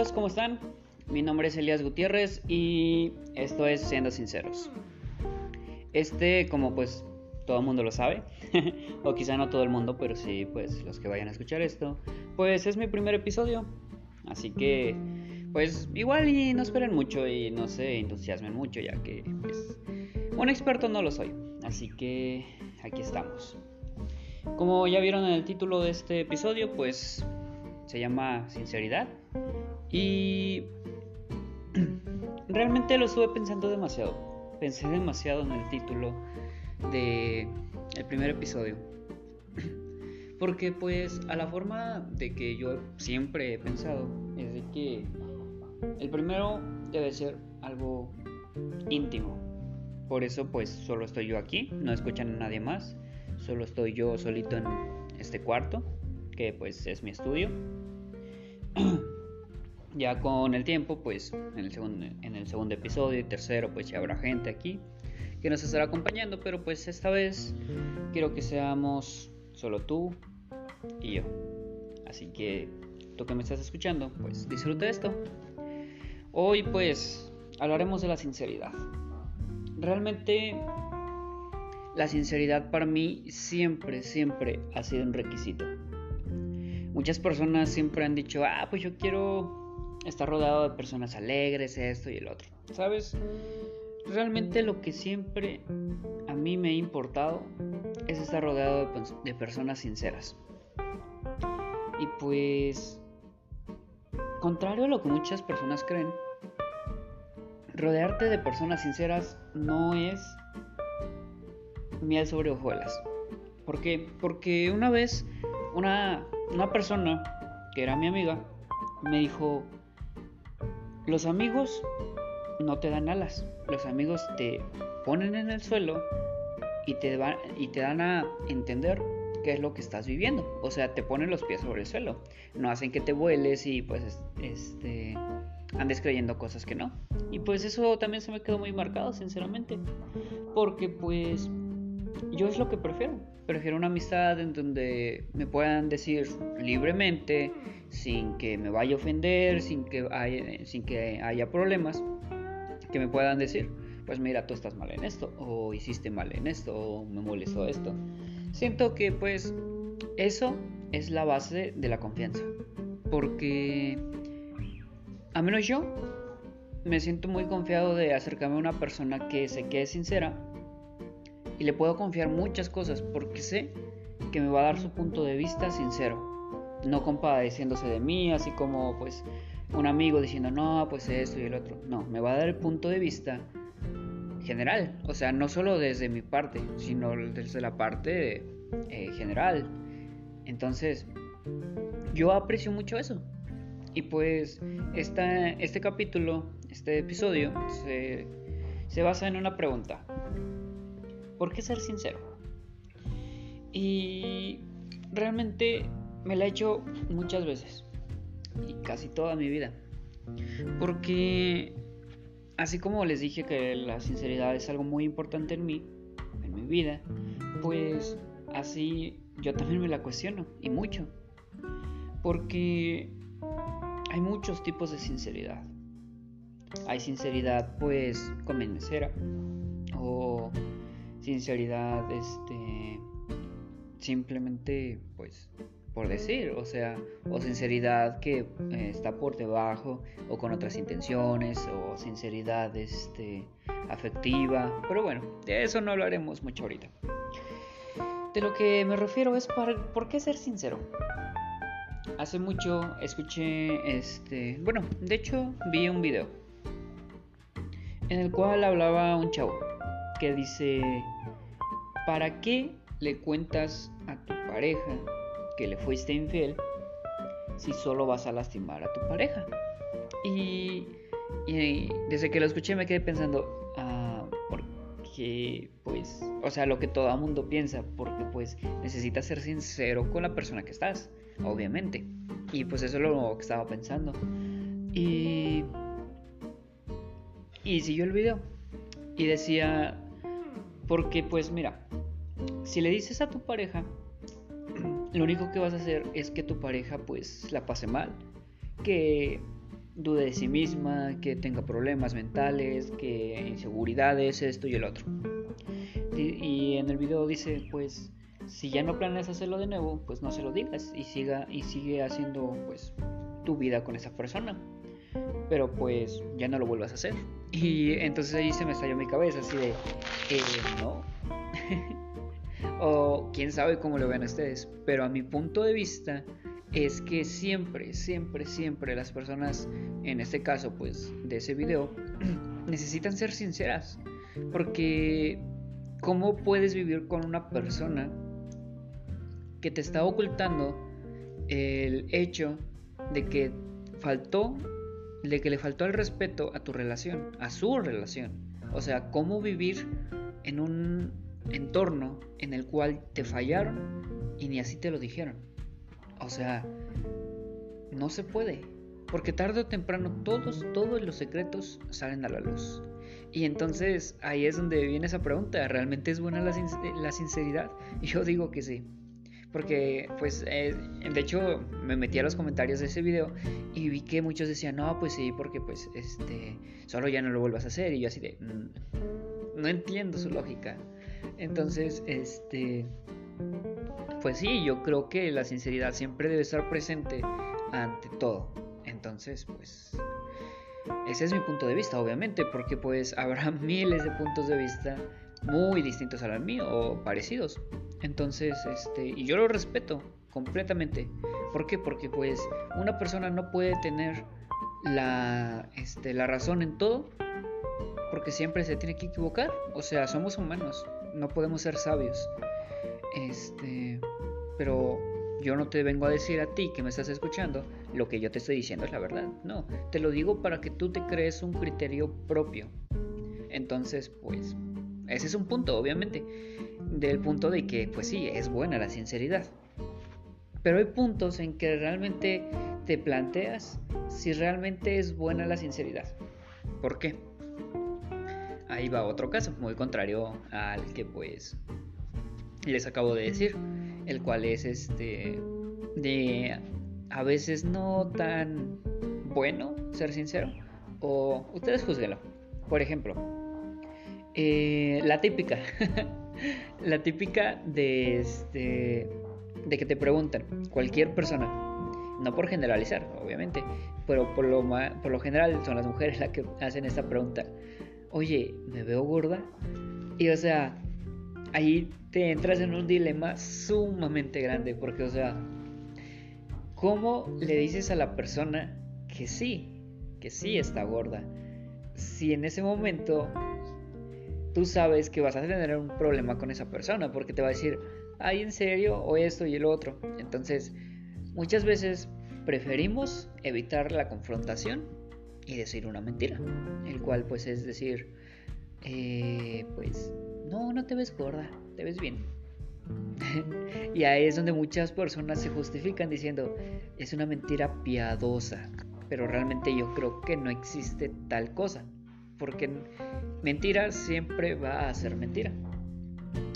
amigos, ¿cómo están? Mi nombre es Elías Gutiérrez y esto es Siendo Sinceros. Este, como pues todo el mundo lo sabe, o quizá no todo el mundo, pero sí, pues los que vayan a escuchar esto, pues es mi primer episodio. Así que, pues igual no esperen mucho y no se entusiasmen mucho, ya que pues, un experto no lo soy. Así que aquí estamos. Como ya vieron en el título de este episodio, pues se llama Sinceridad. Y realmente lo estuve pensando demasiado. Pensé demasiado en el título de el primer episodio. Porque pues a la forma de que yo siempre he pensado es de que el primero debe ser algo íntimo. Por eso pues solo estoy yo aquí, no escuchan a nadie más. Solo estoy yo solito en este cuarto, que pues es mi estudio. Ya con el tiempo, pues en el, segundo, en el segundo episodio y tercero, pues ya habrá gente aquí que nos estará acompañando, pero pues esta vez quiero que seamos solo tú y yo. Así que tú que me estás escuchando, pues disfruta esto. Hoy pues hablaremos de la sinceridad. Realmente la sinceridad para mí siempre, siempre ha sido un requisito. Muchas personas siempre han dicho, ah, pues yo quiero estar rodeado de personas alegres, esto y el otro. ¿Sabes? Realmente lo que siempre a mí me ha importado es estar rodeado de, personas sinceras. Y pues, contrario a lo que muchas personas creen, rodearte de personas sinceras no es miel sobre hojuelas. ¿Por qué? Porque una vez una, una persona que era mi amiga me dijo, los amigos no te dan alas, los amigos te ponen en el suelo y te, dan a entender qué es lo que estás viviendo. O sea, te ponen los pies sobre el suelo. No hacen que te vueles y pues este andes creyendo cosas que no. Y pues eso también se me quedó muy marcado, sinceramente. Porque pues yo es lo que prefiero. Prefiero una amistad en donde me puedan decir libremente, sin que me vaya a ofender, sin que haya, sin que haya problemas, que me puedan decir, pues mira, tú estás mal en esto, o hiciste mal en esto, o me molestó esto. Siento que pues eso es la base de la confianza. Porque a menos yo me siento muy confiado de acercarme a una persona que sé que es sincera y le puedo confiar muchas cosas porque sé que me va a dar su punto de vista sincero, no compadeciéndose de mí, así como pues un amigo diciendo no, pues esto y el otro. No, me va a dar el punto de vista general, o sea, no solo desde mi parte, sino desde la parte eh, general. Entonces, yo aprecio mucho eso. Y pues esta, este capítulo, este episodio, se, se basa en una pregunta. ¿Por qué ser sincero? Y realmente me la he hecho muchas veces. Y casi toda mi vida. Porque así como les dije que la sinceridad es algo muy importante en mí, en mi vida, pues así yo también me la cuestiono. Y mucho. Porque hay muchos tipos de sinceridad. Hay sinceridad pues convencera o sinceridad, este, simplemente, pues, por decir, o sea, o sinceridad que eh, está por debajo o con otras intenciones, o sinceridad, este, afectiva, pero bueno, de eso no hablaremos mucho ahorita. De lo que me refiero es por qué ser sincero. Hace mucho escuché este, bueno, de hecho vi un video en el cual hablaba un chavo que dice, ¿para qué le cuentas a tu pareja que le fuiste infiel si solo vas a lastimar a tu pareja? Y, desde que lo escuché me quedé pensando, ah, porque pues, o sea, lo que todo mundo piensa, porque pues necesitas ser sincero con la persona que estás, obviamente. Y pues eso es lo que estaba pensando. Y, y siguió el video. Y decía, porque pues mira, si le dices a tu pareja, lo único que vas a hacer es que tu pareja pues la pase mal, que dude de sí misma, que tenga problemas mentales, que inseguridades, esto y el otro. Y, en el video dice, pues, si ya no planeas hacerlo de nuevo, pues no se lo digas y siga y sigue haciendo pues tu vida con esa persona. Pero pues ya no lo vuelvas a hacer. Y entonces ahí se me estalló mi cabeza así de, eh, no. o quién sabe cómo lo ven ustedes. Pero a mi punto de vista, es que siempre, siempre, siempre las personas, en este caso pues de ese video, necesitan ser sinceras. Porque ¿cómo puedes vivir con una persona que te está ocultando el hecho de que faltó, de que le faltó el respeto a tu relación, a su relación? O sea, ¿cómo vivir en un entorno en el cual te fallaron y ni así te lo dijeron? O sea, no se puede. Porque tarde o temprano todos, todos los secretos salen a la luz. Y entonces ahí es donde viene esa pregunta, ¿realmente es buena la, sinceridad? Y yo digo que sí. Porque, pues, eh, de hecho, me metí a los comentarios de ese video y vi que muchos decían, no, pues sí, porque, pues, este, solo ya no lo vuelvas a hacer. Y yo así de, mm, no entiendo su lógica. Entonces, este, pues sí, yo creo que la sinceridad siempre debe estar presente ante todo. Entonces, pues ese es mi punto de vista, obviamente, porque pues habrá miles de puntos de vista muy distintos al mío o parecidos. Entonces, este, y yo lo respeto completamente. ¿Por qué? Porque pues una persona no puede tener la, este, la razón en todo porque siempre se tiene que equivocar. O sea, somos humanos, no podemos ser sabios. Este, pero yo no te vengo a decir a ti que me estás escuchando lo que yo te estoy diciendo es la verdad. No, te lo digo para que tú te crees un criterio propio. Entonces, pues, ese es un punto, obviamente, del punto de que, pues sí, es buena la sinceridad. Pero hay puntos en que realmente te planteas si realmente es buena la sinceridad. ¿Por qué? Ahí va otro caso, muy contrario al que pues les acabo de decir, el cual es este de a veces no tan bueno, ser sincero, o ustedes juzguenlo. Por ejemplo, eh, la típica, la típica de este de que te preguntan cualquier persona, no por generalizar, obviamente, pero por lo, por lo general son las mujeres las que hacen esta pregunta. Oye, ¿me veo gorda? Y o sea, ahí te entras en un dilema sumamente grande, porque, o sea, ¿cómo le dices a la persona que sí, que sí está gorda? Si en ese momento tú sabes que vas a tener un problema con esa persona, porque te va a decir, ay, en serio, o esto y el otro. Entonces, muchas veces preferimos evitar la confrontación y decir una mentira, el cual pues es decir, eh, pues no, no te ves gorda, te ves bien. y ahí es donde muchas personas se justifican diciendo, es una mentira piadosa, pero realmente yo creo que no existe tal cosa, porque mentira siempre va a ser mentira.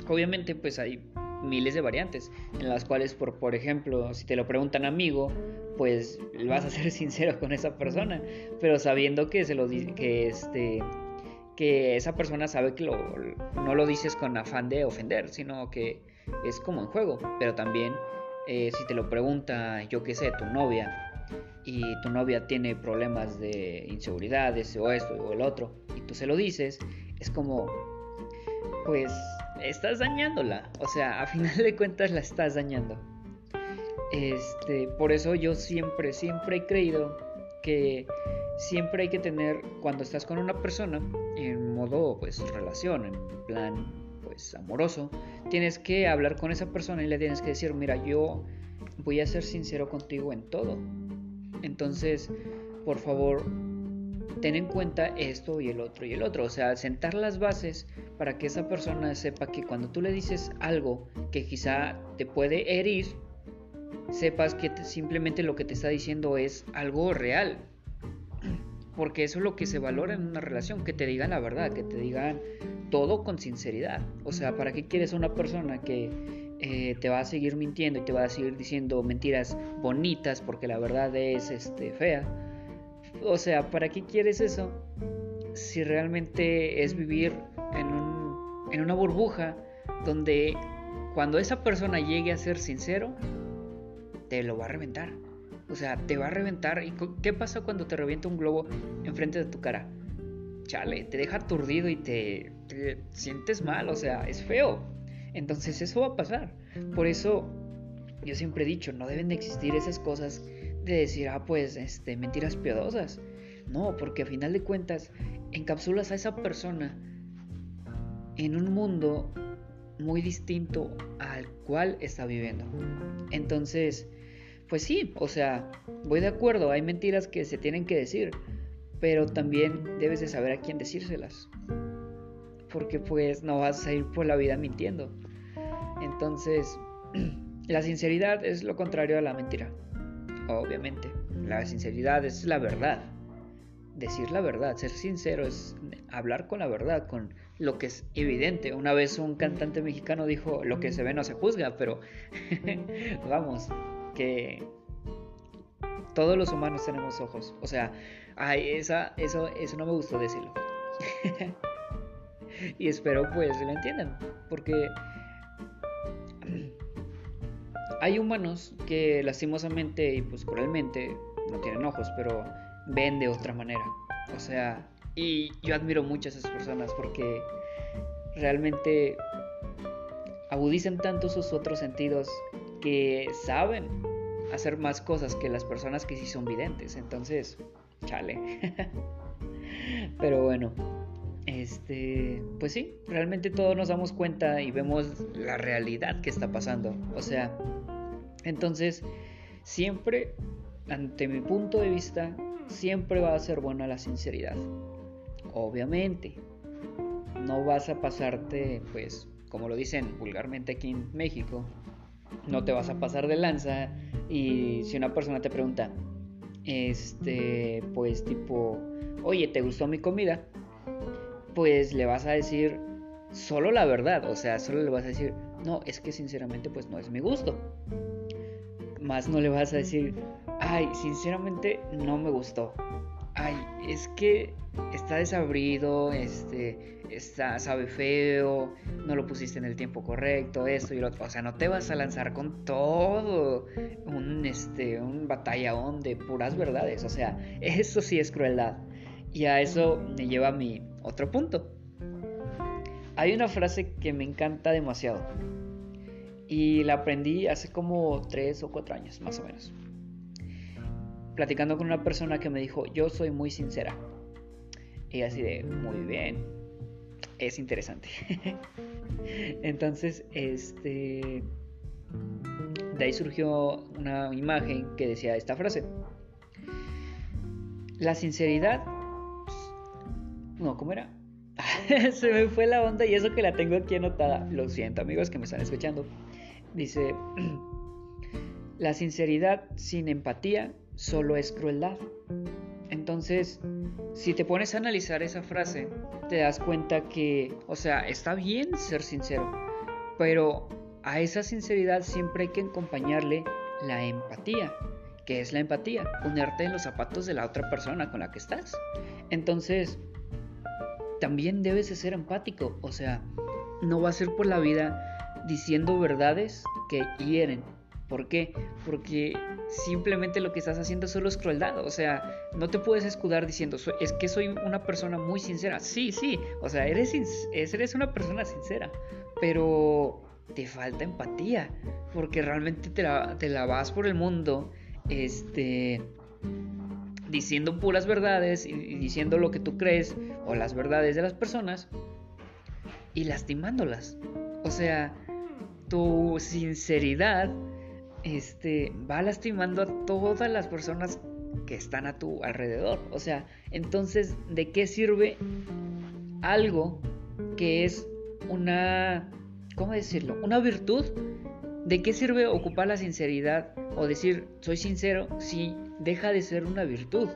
Obviamente pues hay miles de variantes en las cuales por, por ejemplo si te lo preguntan amigo pues vas a ser sincero con esa persona pero sabiendo que se lo que este que esa persona sabe que no lo dices con afán de ofender, sino que es como en juego. Pero también eh, si te lo pregunta, yo qué sé, tu novia, y tu novia tiene problemas de inseguridades o esto o el otro, y tú se lo dices, es como, pues, estás dañándola. O sea, a final de cuentas la estás dañando. Este, por eso yo siempre, siempre he creído que siempre hay que tener, cuando estás con una persona, en modo pues relación, en plan pues amoroso, tienes que hablar con esa persona y le tienes que decir, mira, yo voy a ser sincero contigo en todo. Entonces, por favor, ten en cuenta esto y el otro y el otro. O sea, sentar las bases para que esa persona sepa que cuando tú le dices algo que quizá te puede herir, sepas que simplemente lo que te está diciendo es algo real, porque eso es lo que se valora en una relación, que te digan la verdad, que te digan todo con sinceridad. O sea, ¿para qué quieres una persona que eh, te va a seguir mintiendo y te va a seguir diciendo mentiras bonitas porque la verdad es este, fea? o sea, ¿para qué quieres eso? Si realmente es vivir en, un, en una burbuja donde cuando esa persona llegue a ser sincero, te lo va a reventar. O sea, te va a reventar. ¿Y qué pasa cuando te revienta un globo enfrente de tu cara? Chale, te deja aturdido y te, te sientes mal. O sea, es feo. Entonces eso va a pasar. Por eso yo siempre he dicho, no deben de existir esas cosas de decir, ah, pues, este, mentiras piadosas. No, porque a final de cuentas encapsulas a esa persona en un mundo muy distinto al cual está viviendo. Entonces, pues sí, o sea, voy de acuerdo, hay mentiras que se tienen que decir, pero también debes de saber a quién decírselas. Porque pues no vas a ir por la vida mintiendo. Entonces, la sinceridad es lo contrario a la mentira. Obviamente, la sinceridad es la verdad. Decir la verdad, ser sincero es hablar con la verdad, con lo que es evidente. Una vez un cantante mexicano dijo, lo que se ve no se juzga, pero vamos, que todos los humanos tenemos ojos. O sea, ay, esa, eso, eso no me gustó decirlo. y espero pues lo entiendan, porque hay humanos que lastimosamente y pues cruelmente no tienen ojos, pero ven de otra manera. O sea, y yo admiro mucho a esas personas porque realmente agudizan tanto sus otros sentidos que saben hacer más cosas que las personas que sí son videntes. Entonces, chale. Pero bueno, este, pues sí, realmente todos nos damos cuenta y vemos la realidad que está pasando. O sea, entonces, siempre, ante mi punto de vista, siempre va a ser buena la sinceridad. Obviamente, no vas a pasarte, pues, como lo dicen vulgarmente aquí en México, no te vas a pasar de lanza y si una persona te pregunta, este, pues tipo, oye, ¿te gustó mi comida? Pues le vas a decir solo la verdad, o sea, solo le vas a decir, no, es que sinceramente pues no es mi gusto. Más no le vas a decir, ay, sinceramente no me gustó. Ay, es que está desabrido, este, está, sabe feo, no lo pusiste en el tiempo correcto, esto y lo otro. O sea, no te vas a lanzar con todo un, este, un batallaón de puras verdades. O sea, eso sí es crueldad. Y a eso me lleva mi otro punto. Hay una frase que me encanta demasiado. Y la aprendí hace como 3 o 4 años, más o menos. Platicando con una persona que me dijo, yo soy muy sincera. Y así de, muy bien, es interesante. Entonces, este... De ahí surgió una imagen que decía esta frase. La sinceridad... No, ¿cómo era? Se me fue la onda y eso que la tengo aquí anotada. Lo siento amigos que me están escuchando. Dice, la sinceridad sin empatía solo es crueldad. Entonces, si te pones a analizar esa frase, te das cuenta que, o sea, está bien ser sincero, pero a esa sinceridad siempre hay que acompañarle la empatía. ¿Qué es la empatía? Ponerte en los zapatos de la otra persona con la que estás. Entonces, también debes de ser empático, o sea, no va a ser por la vida diciendo verdades que hieren, ¿Por qué? Porque simplemente lo que estás haciendo solo es crueldad. O sea, no te puedes escudar diciendo, es que soy una persona muy sincera. Sí, sí, o sea, eres, eres una persona sincera, pero te falta empatía, porque realmente te la, te la vas por el mundo, este, diciendo puras verdades y diciendo lo que tú crees o las verdades de las personas y lastimándolas. O sea, tu sinceridad este, va lastimando a todas las personas que están a tu alrededor. O sea, entonces, ¿de qué sirve algo que es una, ¿cómo decirlo? Una virtud. ¿De qué sirve ocupar la sinceridad o decir soy sincero si deja de ser una virtud?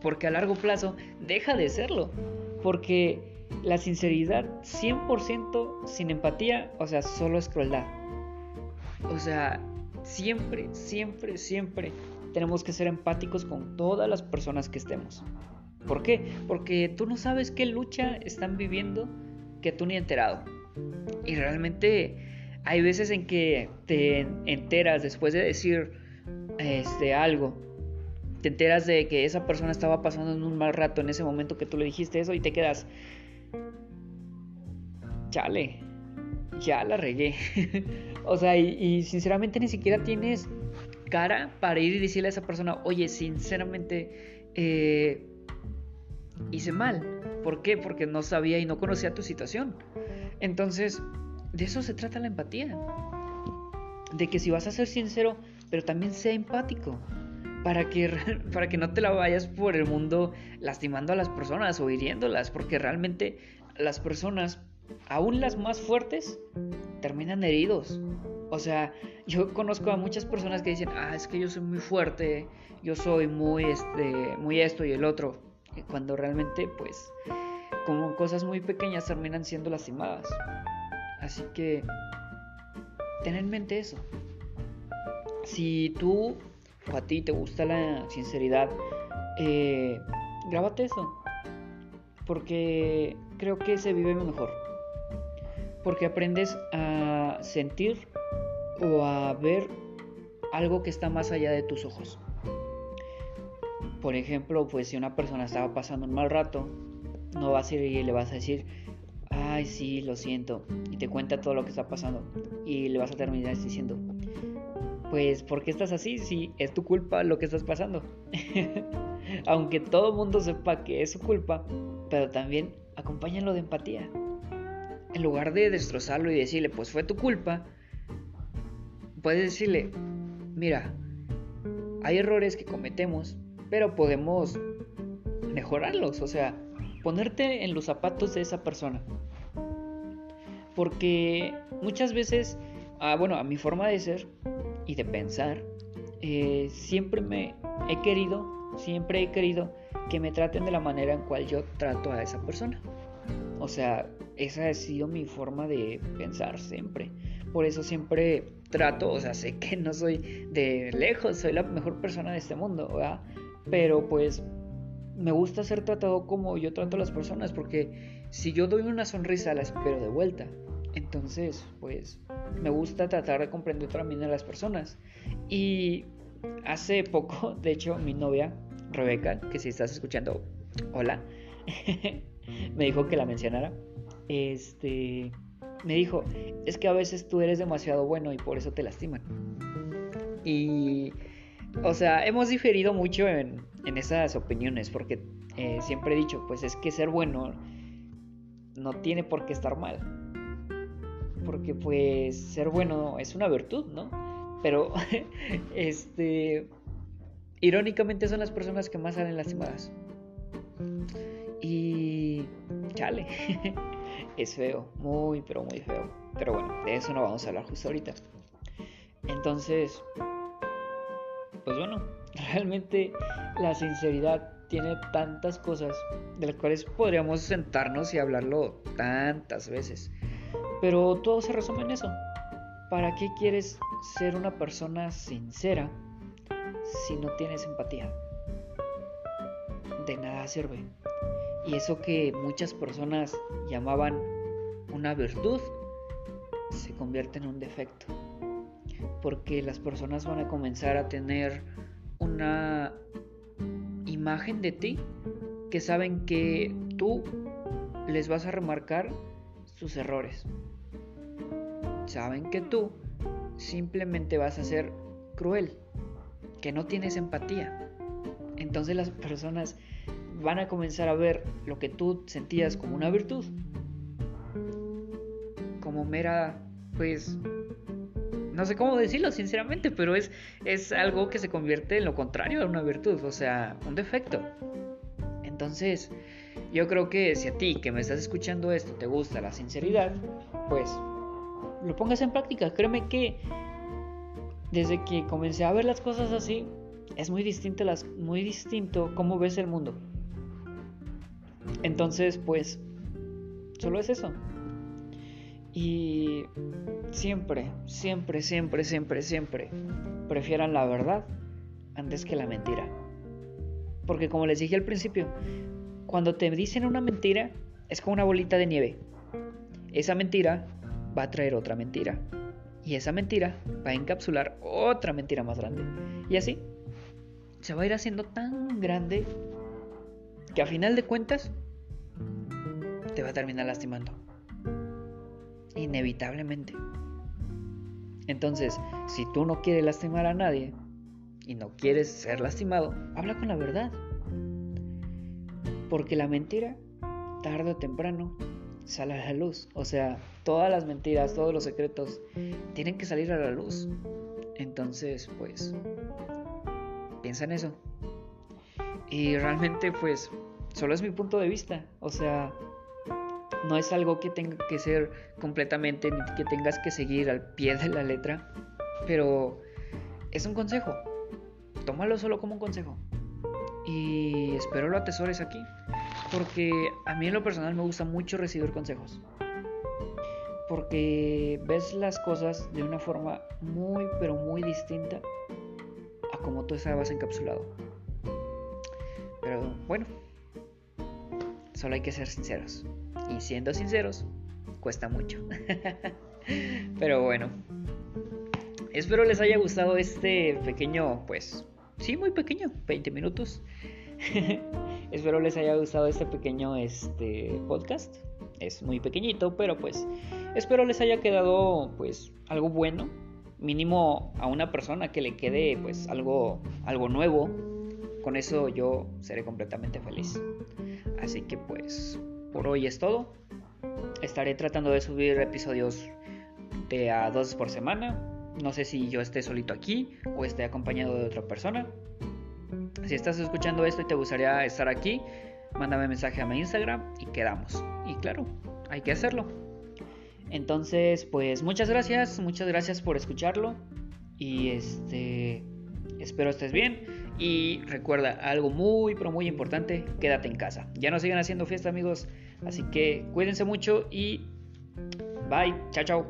Porque a largo plazo deja de serlo. Porque la sinceridad 100% sin empatía, o sea, solo es crueldad. O sea, siempre, siempre, siempre tenemos que ser empáticos con todas las personas que estemos. ¿Por qué? Porque tú no sabes qué lucha están viviendo que tú ni enterado. Y realmente hay veces en que te enteras después de decir este algo, te enteras de que esa persona estaba pasando en un mal rato en ese momento que tú le dijiste eso y te quedas chale, ya la regué. o sea, y, sinceramente ni siquiera tienes cara para ir y decirle a esa persona, oye, sinceramente, eh, hice mal. ¿Por qué? Porque no sabía y no conocía tu situación. Entonces, de eso se trata la empatía. De que si vas a ser sincero, pero también sea empático. Para que, para que no te la vayas por el mundo lastimando a las personas o hiriéndolas. Porque realmente las personas, aún las más fuertes, terminan heridos. O sea, yo conozco a muchas personas que dicen, ah, es que yo soy muy fuerte, yo soy muy, este, muy esto y el otro cuando realmente pues como cosas muy pequeñas terminan siendo lastimadas. Así que ten en mente eso. Si tú o a ti te gusta la sinceridad, eh, grábate eso. Porque creo que se vive mejor. Porque aprendes a sentir o a ver algo que está más allá de tus ojos. Por ejemplo, pues si una persona estaba pasando un mal rato, no vas a ir y le vas a decir, ay, sí, lo siento, y te cuenta todo lo que está pasando, y le vas a terminar diciendo, pues, ¿por qué estás así? Si es tu culpa lo que estás pasando. Aunque todo mundo sepa que es su culpa, pero también acompáñalo de empatía. En lugar de destrozarlo y decirle, pues fue tu culpa, puedes decirle, mira, hay errores que cometemos pero podemos mejorarlos, o sea, ponerte en los zapatos de esa persona. Porque muchas veces, ah, bueno, a mi forma de ser y de pensar, eh, siempre me he querido, siempre he querido que me traten de la manera en cual yo trato a esa persona. O sea, esa ha sido mi forma de pensar siempre. Por eso siempre trato, o sea, sé que no soy de lejos, soy la mejor persona de este mundo, ¿verdad? Pero pues me gusta ser tratado como yo trato a las personas, porque si yo doy una sonrisa, la espero de vuelta. Entonces, pues me gusta tratar de comprender también a las personas. Y hace poco, de hecho, mi novia, Rebeca, que si estás escuchando, hola, me dijo que la mencionara. Este, me dijo, es que a veces tú eres demasiado bueno y por eso te lastiman. Y o sea, hemos diferido mucho en, esas opiniones, porque eh, siempre he dicho, pues es que ser bueno no tiene por qué estar mal. Porque pues ser bueno es una virtud, ¿no? Pero, este, irónicamente son las personas que más salen lastimadas. Y, chale, es feo, muy, pero muy feo. Pero bueno, de eso no vamos a hablar justo ahorita. Entonces, pues bueno, realmente la sinceridad tiene tantas cosas de las cuales podríamos sentarnos y hablarlo tantas veces. Pero todo se resume en eso. ¿Para qué quieres ser una persona sincera si no tienes empatía? De nada sirve. Y eso que muchas personas llamaban una virtud se convierte en un defecto porque las personas van a comenzar a tener una imagen de ti que saben que tú les vas a remarcar sus errores. Saben que tú simplemente vas a ser cruel, que no tienes empatía. Entonces las personas van a comenzar a ver lo que tú sentías como una virtud, como mera, pues, no sé cómo decirlo sinceramente, pero es, es algo que se convierte en lo contrario a una virtud, o sea, un defecto. Entonces, yo creo que si a ti que me estás escuchando esto te gusta la sinceridad, pues lo pongas en práctica. Créeme que desde que comencé a ver las cosas así, es muy distinto, las, muy distinto cómo ves el mundo. Entonces, pues, solo es eso. Y siempre, siempre, siempre, siempre, siempre prefieran la verdad antes que la mentira. Porque como les dije al principio, cuando te dicen una mentira, es como una bolita de nieve. Esa mentira va a traer otra mentira. Y esa mentira va a encapsular otra mentira más grande. Y así se va a ir haciendo tan grande que a final de cuentas te va a terminar lastimando. Inevitablemente. Entonces, si tú no quieres lastimar a nadie y no quieres ser lastimado, habla con la verdad. Porque la mentira, tarde o temprano, sale a la luz. O sea, todas las mentiras, todos los secretos tienen que salir a la luz. Entonces, pues, piensa en eso. Y realmente, pues, solo es mi punto de vista. O sea, no es algo que tenga que ser completamente, ni que tengas que seguir al pie de la letra. Pero es un consejo. Tómalo solo como un consejo. Y espero lo atesores aquí. Porque a mí en lo personal me gusta mucho recibir consejos. Porque ves las cosas de una forma muy, pero muy distinta a como tú estabas encapsulado. Bueno, solo hay que ser sinceros. Y siendo sinceros, cuesta mucho. Pero bueno, espero les haya gustado este pequeño, pues, sí, muy pequeño, 20 minutos. espero les haya gustado este pequeño este podcast. Es muy pequeñito, pero pues espero les haya quedado pues algo bueno, mínimo a una persona que le quede pues algo algo nuevo. Con eso yo seré completamente feliz. Así que pues por hoy es todo. Estaré tratando de subir episodios de a dos por semana. No sé si yo esté solito aquí o esté acompañado de otra persona. Si estás escuchando esto y te gustaría estar aquí, mándame mensaje a mi Instagram y quedamos. Y claro, hay que hacerlo. Entonces, pues muchas gracias, muchas gracias por escucharlo. Y este, espero estés bien. Y recuerda, algo muy, pero muy importante, quédate en casa. Ya no sigan haciendo fiesta amigos, así que cuídense mucho y bye, chao, chao.